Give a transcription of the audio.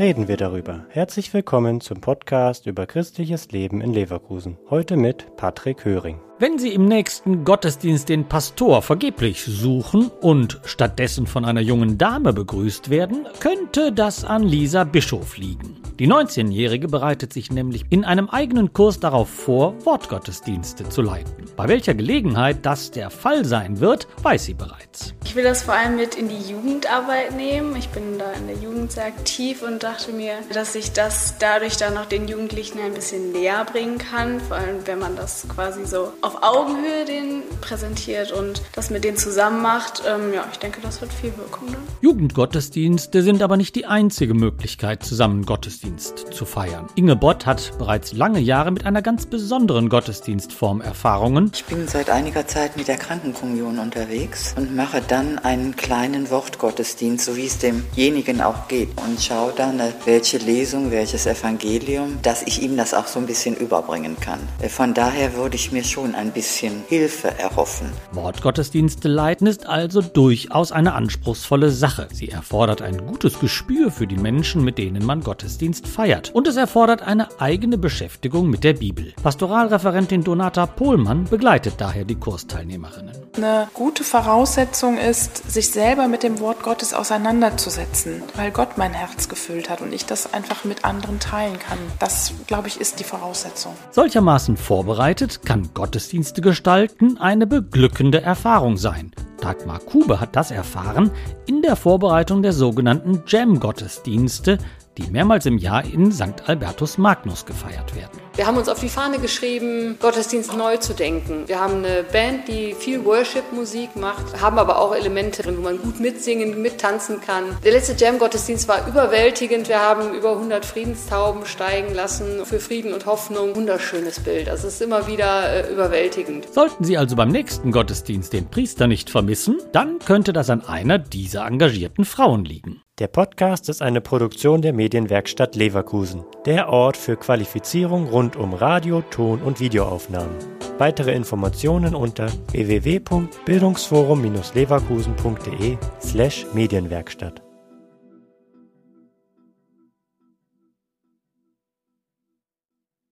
reden wir darüber. Herzlich willkommen zum Podcast über christliches Leben in Leverkusen. Heute mit Patrick Höring. Wenn Sie im nächsten Gottesdienst den Pastor vergeblich suchen und stattdessen von einer jungen Dame begrüßt werden, könnte das an Lisa Bischof liegen. Die 19-Jährige bereitet sich nämlich in einem eigenen Kurs darauf vor, Wortgottesdienste zu leiten. Bei welcher Gelegenheit das der Fall sein wird, weiß sie bereits. Ich will das vor allem mit in die Jugendarbeit nehmen. Ich bin da in der Jugend sehr aktiv und dachte mir, dass ich das dadurch dann noch den Jugendlichen ein bisschen näher bringen kann. Vor allem, wenn man das quasi so auf Augenhöhe den präsentiert und das mit denen zusammen macht. Ähm, ja, ich denke, das hat viel Wirkung dann. Jugendgottesdienste sind aber nicht die einzige Möglichkeit, zusammen Gottesdienste Gottesdienst zu feiern. Inge Bott hat bereits lange Jahre mit einer ganz besonderen Gottesdienstform Erfahrungen. Ich bin seit einiger Zeit mit der Krankenkommunion unterwegs und mache dann einen kleinen Wortgottesdienst, so wie es demjenigen auch geht. Und schaue dann, äh, welche Lesung, welches Evangelium, dass ich ihm das auch so ein bisschen überbringen kann. Äh, von daher würde ich mir schon ein bisschen Hilfe erhoffen. Wortgottesdienste leiten ist also durchaus eine anspruchsvolle Sache. Sie erfordert ein gutes Gespür für die Menschen, mit denen man Gottesdienst Gottesdienst feiert. Und es erfordert eine eigene Beschäftigung mit der Bibel. Pastoralreferentin Donata Pohlmann begleitet daher die Kursteilnehmerinnen. Eine gute Voraussetzung ist, sich selber mit dem Wort Gottes auseinanderzusetzen, weil Gott mein Herz gefüllt hat und ich das einfach mit anderen teilen kann. Das, glaube ich, ist die Voraussetzung. Solchermaßen vorbereitet kann Gottesdienste gestalten eine beglückende Erfahrung sein. Dagmar Kube hat das erfahren in der Vorbereitung der sogenannten Jam-Gottesdienste, die mehrmals im Jahr in St. Albertus Magnus gefeiert werden. Wir haben uns auf die Fahne geschrieben, Gottesdienst neu zu denken. Wir haben eine Band, die viel Worship-Musik macht, haben aber auch Elemente drin, wo man gut mitsingen, mittanzen kann. Der letzte Jam-Gottesdienst war überwältigend. Wir haben über 100 Friedenstauben steigen lassen für Frieden und Hoffnung. Wunderschönes Bild. Also es ist immer wieder äh, überwältigend. Sollten Sie also beim nächsten Gottesdienst den Priester nicht vermissen, dann könnte das an einer dieser engagierten Frauen liegen. Der Podcast ist eine Produktion der Medienwerkstatt Leverkusen, der Ort für Qualifizierung rund um Radio, Ton und Videoaufnahmen. Weitere Informationen unter www.bildungsforum-leverkusen.de/medienwerkstatt.